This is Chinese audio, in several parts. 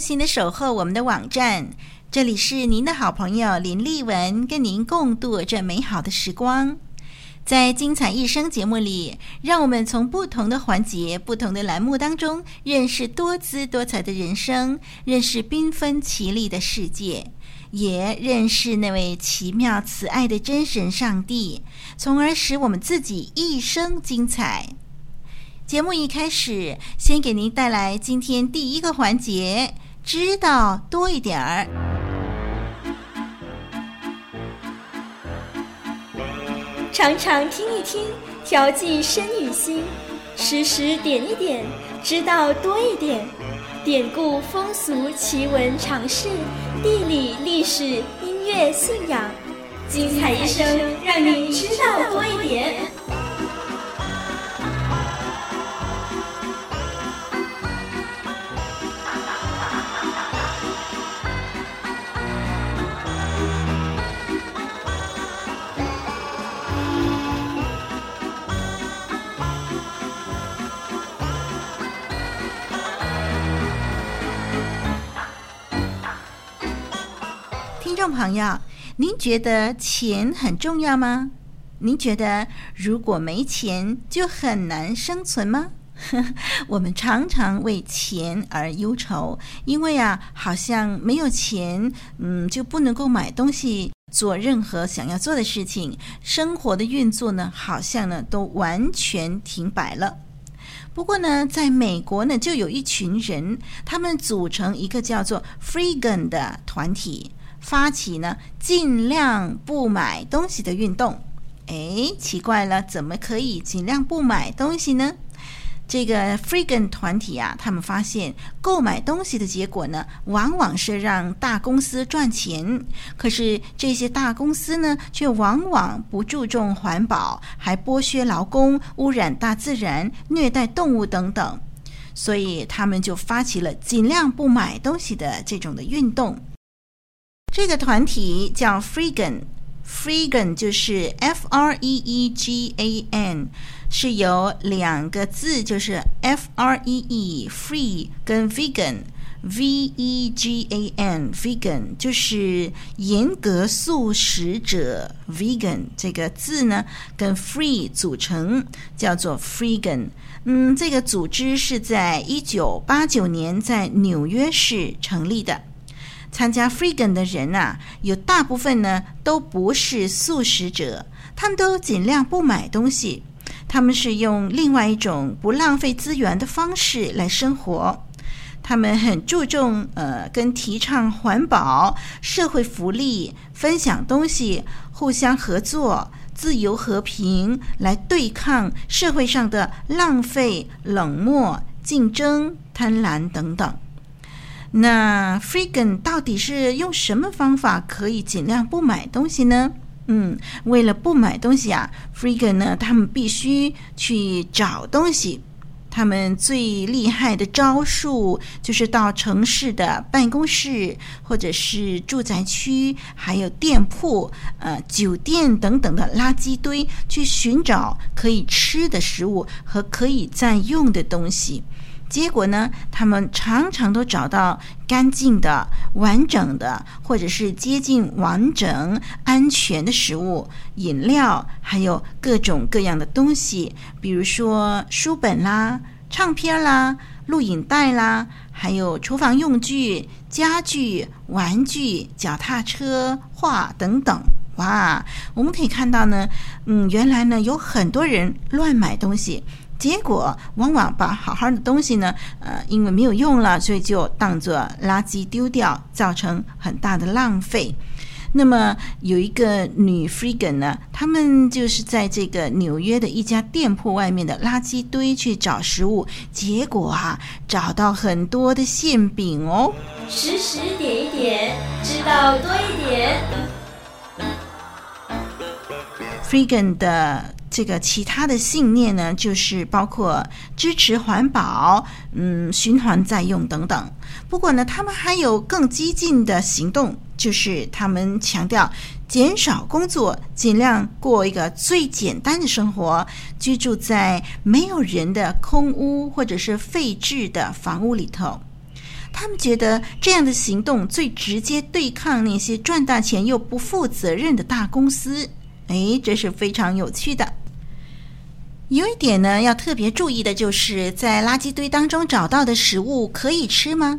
心的守候我们的网站。这里是您的好朋友林丽文，跟您共度这美好的时光。在精彩一生节目里，让我们从不同的环节、不同的栏目当中，认识多姿多彩的人生，认识缤纷绮丽的世界，也认识那位奇妙慈爱的真神上帝，从而使我们自己一生精彩。节目一开始，先给您带来今天第一个环节，知道多一点儿。常常听一听，调剂身与心；时时点一点，知道多一点。典故、风俗、奇闻、常识、地理、历史、音乐、信仰，精彩一生，让您知道多一点。众朋友，您觉得钱很重要吗？您觉得如果没钱就很难生存吗？我们常常为钱而忧愁，因为啊，好像没有钱，嗯，就不能够买东西，做任何想要做的事情，生活的运作呢，好像呢都完全停摆了。不过呢，在美国呢，就有一群人，他们组成一个叫做 Freegan 的团体。发起呢，尽量不买东西的运动。哎，奇怪了，怎么可以尽量不买东西呢？这个 Freegan 团体啊，他们发现购买东西的结果呢，往往是让大公司赚钱。可是这些大公司呢，却往往不注重环保，还剥削劳工、污染大自然、虐待动物等等。所以他们就发起了尽量不买东西的这种的运动。这个团体叫 Freegan，Freegan 就是 F R E E G A N，是由两个字，就是 F R E E Free 跟 Vegan，V E G A N，Vegan 就是严格素食者，Vegan 这个字呢跟 Free 组成，叫做 Freegan。嗯，这个组织是在一九八九年在纽约市成立的。参加 Freegan 的人啊，有大部分呢都不是素食者，他们都尽量不买东西。他们是用另外一种不浪费资源的方式来生活。他们很注重呃，跟提倡环保、社会福利、分享东西、互相合作、自由和平，来对抗社会上的浪费、冷漠、竞争、贪婪等等。那 Freegan 到底是用什么方法可以尽量不买东西呢？嗯，为了不买东西啊，Freegan 呢，他们必须去找东西。他们最厉害的招数就是到城市的办公室，或者是住宅区，还有店铺、呃酒店等等的垃圾堆，去寻找可以吃的食物和可以再用的东西。结果呢，他们常常都找到干净的、完整的，或者是接近完整、安全的食物、饮料，还有各种各样的东西，比如说书本啦、唱片啦、录影带啦，还有厨房用具、家具、玩具、脚踏车、画等等。哇，我们可以看到呢，嗯，原来呢有很多人乱买东西，结果往往把好好的东西呢，呃，因为没有用了，所以就当作垃圾丢掉，造成很大的浪费。那么有一个女 freegan 呢，他们就是在这个纽约的一家店铺外面的垃圾堆去找食物，结果啊，找到很多的馅饼哦。时时点一点，知道多一点。freegan 的这个其他的信念呢，就是包括支持环保、嗯，循环再用等等。不过呢，他们还有更激进的行动。就是他们强调减少工作，尽量过一个最简单的生活，居住在没有人的空屋或者是废置的房屋里头。他们觉得这样的行动最直接对抗那些赚大钱又不负责任的大公司。哎，这是非常有趣的。有一点呢，要特别注意的就是，在垃圾堆当中找到的食物可以吃吗？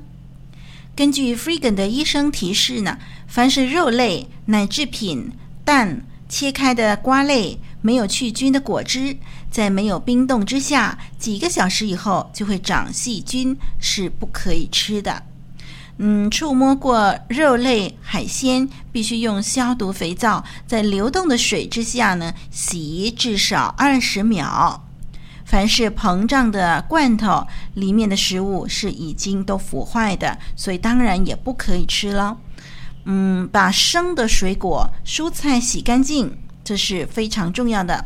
根据 Freegan 的医生提示呢，凡是肉类、奶制品、蛋、切开的瓜类、没有去菌的果汁，在没有冰冻之下，几个小时以后就会长细菌，是不可以吃的。嗯，触摸过肉类、海鲜，必须用消毒肥皂在流动的水之下呢，洗至少二十秒。凡是膨胀的罐头里面的食物是已经都腐坏的，所以当然也不可以吃了。嗯，把生的水果、蔬菜洗干净，这是非常重要的。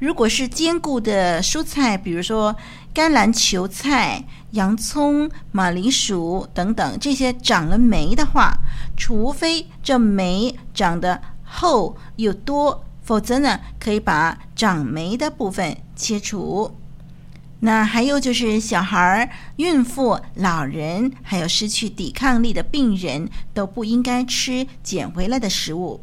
如果是坚固的蔬菜，比如说甘蓝球菜、洋葱、马铃薯等等，这些长了霉的话，除非这霉长得厚又多，否则呢，可以把长霉的部分切除。那还有就是小孩、孕妇、老人，还有失去抵抗力的病人，都不应该吃捡回来的食物。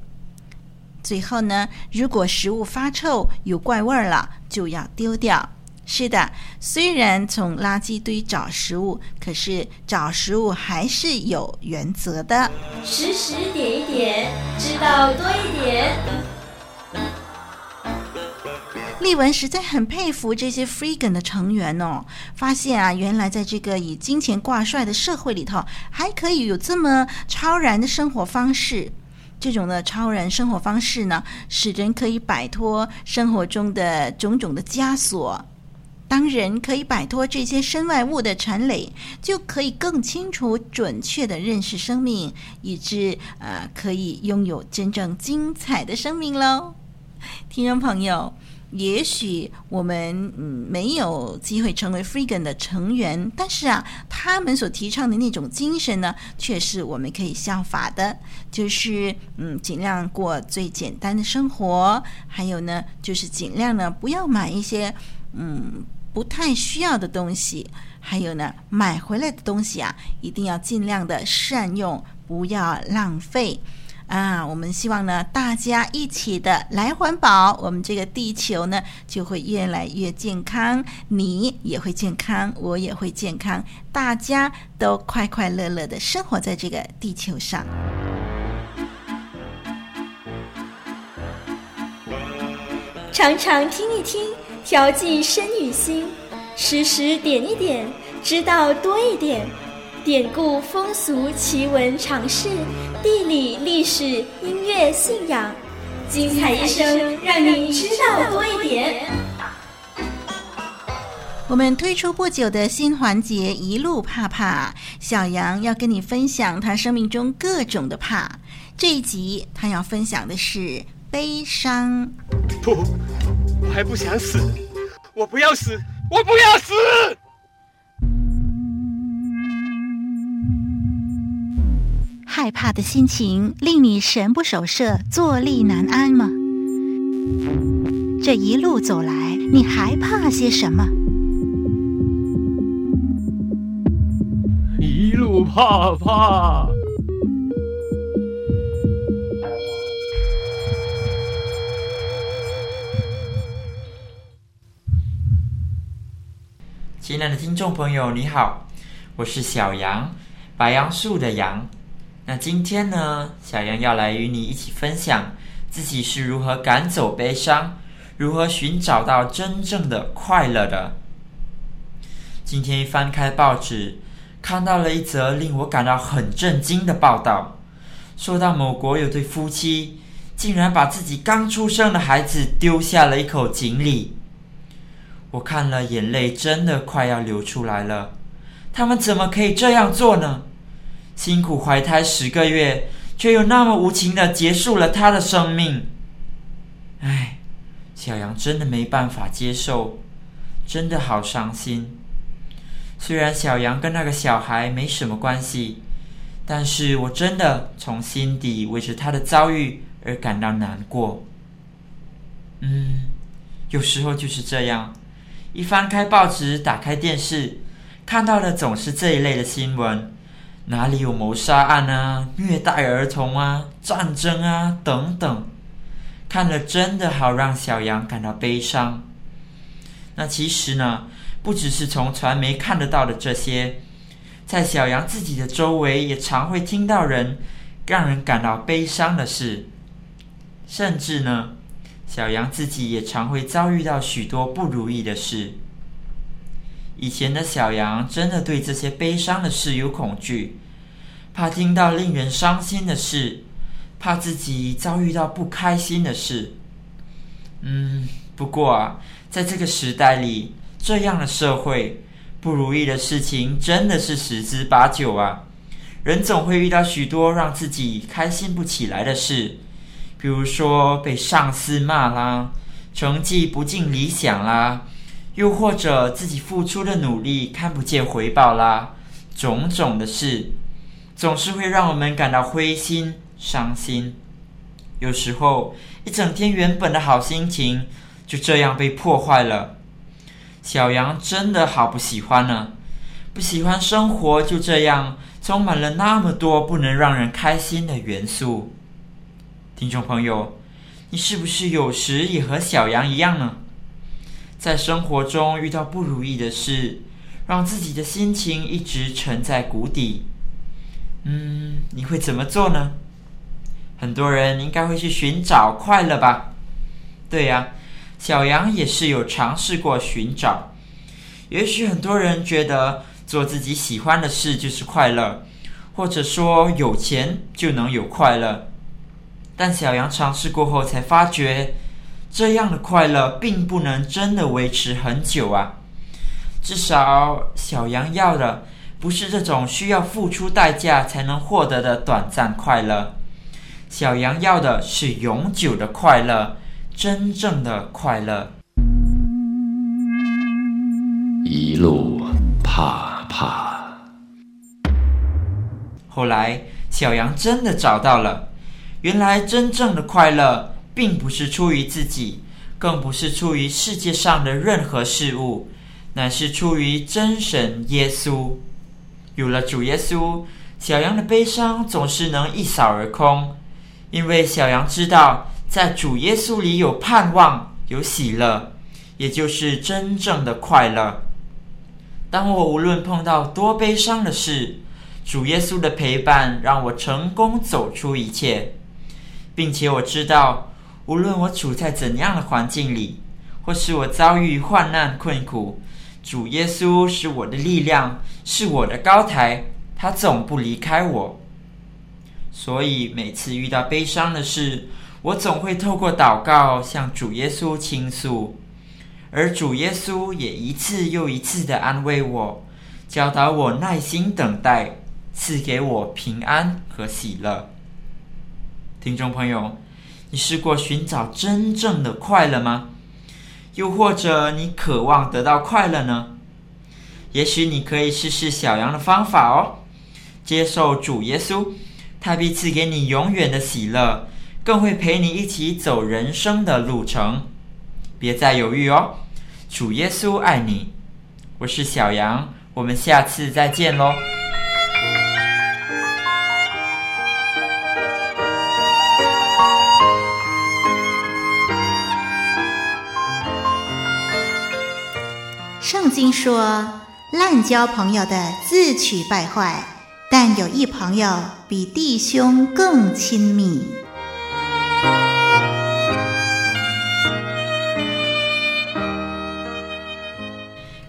最后呢，如果食物发臭、有怪味儿了，就要丢掉。是的，虽然从垃圾堆找食物，可是找食物还是有原则的。时时点一点，知道多一点。丽文实在很佩服这些 Freegan 的成员哦，发现啊，原来在这个以金钱挂帅的社会里头，还可以有这么超然的生活方式。这种的超然生活方式呢，使人可以摆脱生活中的种种的枷锁。当人可以摆脱这些身外物的缠累，就可以更清楚、准确的认识生命，以致呃，可以拥有真正精彩的生命喽。听众朋友。也许我们嗯没有机会成为 Freegan 的成员，但是啊，他们所提倡的那种精神呢，却是我们可以效法的。就是嗯，尽量过最简单的生活，还有呢，就是尽量呢不要买一些嗯不太需要的东西，还有呢，买回来的东西啊，一定要尽量的善用，不要浪费。啊，我们希望呢，大家一起的来环保，我们这个地球呢就会越来越健康，你也会健康，我也会健康，大家都快快乐乐的生活在这个地球上。常常听一听，调剂身与心，时时点一点，知道多一点。典故、风俗、奇闻、常识、地理、历史、音乐、信仰，精彩一生，让你知道多一点。我们推出不久的新环节“一路怕怕”，小杨要跟你分享他生命中各种的怕。这一集他要分享的是悲伤。不，我还不想死，我不要死，我不要死。害怕的心情令你神不守舍、坐立难安吗？这一路走来，你还怕些什么？一路怕怕。亲爱的听众朋友，你好，我是小杨，白杨树的杨。那今天呢，小杨要来与你一起分享自己是如何赶走悲伤，如何寻找到真正的快乐的。今天翻开报纸，看到了一则令我感到很震惊的报道，说到某国有对夫妻竟然把自己刚出生的孩子丢下了一口井里。我看了，眼泪真的快要流出来了。他们怎么可以这样做呢？辛苦怀胎十个月，却又那么无情地结束了他的生命。唉，小羊真的没办法接受，真的好伤心。虽然小羊跟那个小孩没什么关系，但是我真的从心底为着他的遭遇而感到难过。嗯，有时候就是这样，一翻开报纸，打开电视，看到的总是这一类的新闻，哪里有谋杀案啊、虐待儿童啊、战争啊等等，看了真的好让小羊感到悲伤。那其实呢？不只是从传媒看得到的这些，在小羊自己的周围也常会听到人让人感到悲伤的事，甚至呢，小羊自己也常会遭遇到许多不如意的事。以前的小羊真的对这些悲伤的事有恐惧，怕听到令人伤心的事，怕自己遭遇到不开心的事。嗯，不过啊，在这个时代里。这样的社会，不如意的事情真的是十之八九啊！人总会遇到许多让自己开心不起来的事，比如说被上司骂啦，成绩不尽理想啦，又或者自己付出的努力看不见回报啦，种种的事，总是会让我们感到灰心伤心。有时候，一整天原本的好心情就这样被破坏了。小羊真的好不喜欢呢，不喜欢生活就这样充满了那么多不能让人开心的元素。听众朋友，你是不是有时也和小羊一样呢？在生活中遇到不如意的事，让自己的心情一直沉在谷底。嗯，你会怎么做呢？很多人应该会去寻找快乐吧？对呀。小羊也是有尝试过寻找，也许很多人觉得做自己喜欢的事就是快乐，或者说有钱就能有快乐。但小羊尝试过后才发觉，这样的快乐并不能真的维持很久啊。至少小羊要的不是这种需要付出代价才能获得的短暂快乐，小羊要的是永久的快乐。真正的快乐。一路怕怕。后来，小羊真的找到了。原来，真正的快乐并不是出于自己，更不是出于世界上的任何事物，乃是出于真神耶稣。有了主耶稣，小羊的悲伤总是能一扫而空，因为小羊知道。在主耶稣里有盼望，有喜乐，也就是真正的快乐。当我无论碰到多悲伤的事，主耶稣的陪伴让我成功走出一切，并且我知道，无论我处在怎样的环境里，或是我遭遇患难困苦，主耶稣是我的力量，是我的高台，他总不离开我。所以每次遇到悲伤的事，我总会透过祷告向主耶稣倾诉，而主耶稣也一次又一次地安慰我，教导我耐心等待，赐给我平安和喜乐。听众朋友，你试过寻找真正的快乐吗？又或者你渴望得到快乐呢？也许你可以试试小羊的方法哦，接受主耶稣，他必赐给你永远的喜乐。更会陪你一起走人生的路程，别再犹豫哦！主耶稣爱你，我是小羊，我们下次再见喽。经说，滥交朋友的自取败坏，但有一朋友比弟兄更亲密。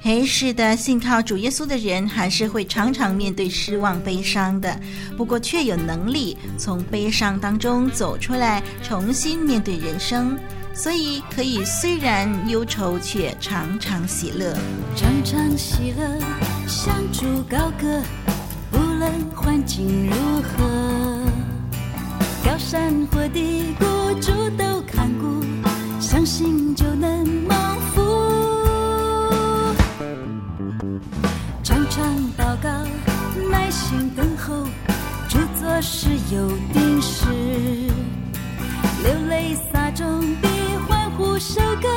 哎，是的，信靠主耶稣的人还是会常常面对失望、悲伤的，不过却有能力从悲伤当中走出来，重新面对人生。所以可以虽然忧愁，却常常喜乐，常常喜乐，向主高歌，无论环境如何，高山或低谷，主都看顾，相信就能蒙福。常常祷告，耐心等候，主做事有定时，流泪撒种。首歌，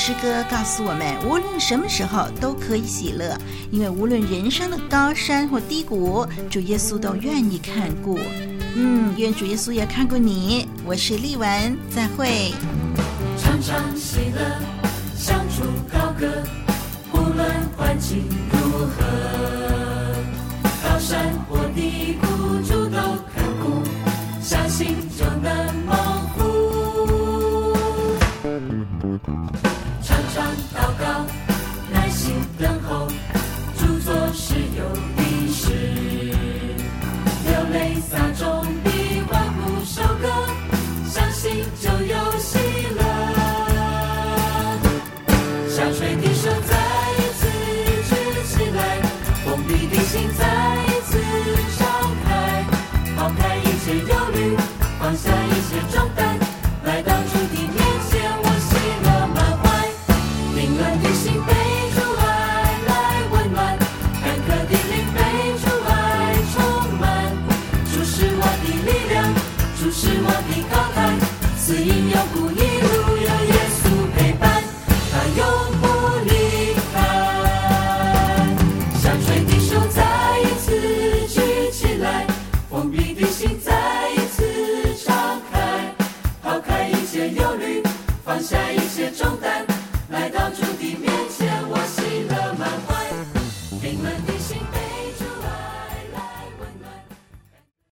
诗歌告诉我们，无论什么时候都可以喜乐，因为无论人生的高山或低谷，主耶稣都愿意看顾。嗯，愿主耶稣也看顾你。我是丽文，再会。常常喜乐，向主高歌，无论环境如何，高山或低谷，主都看顾，相信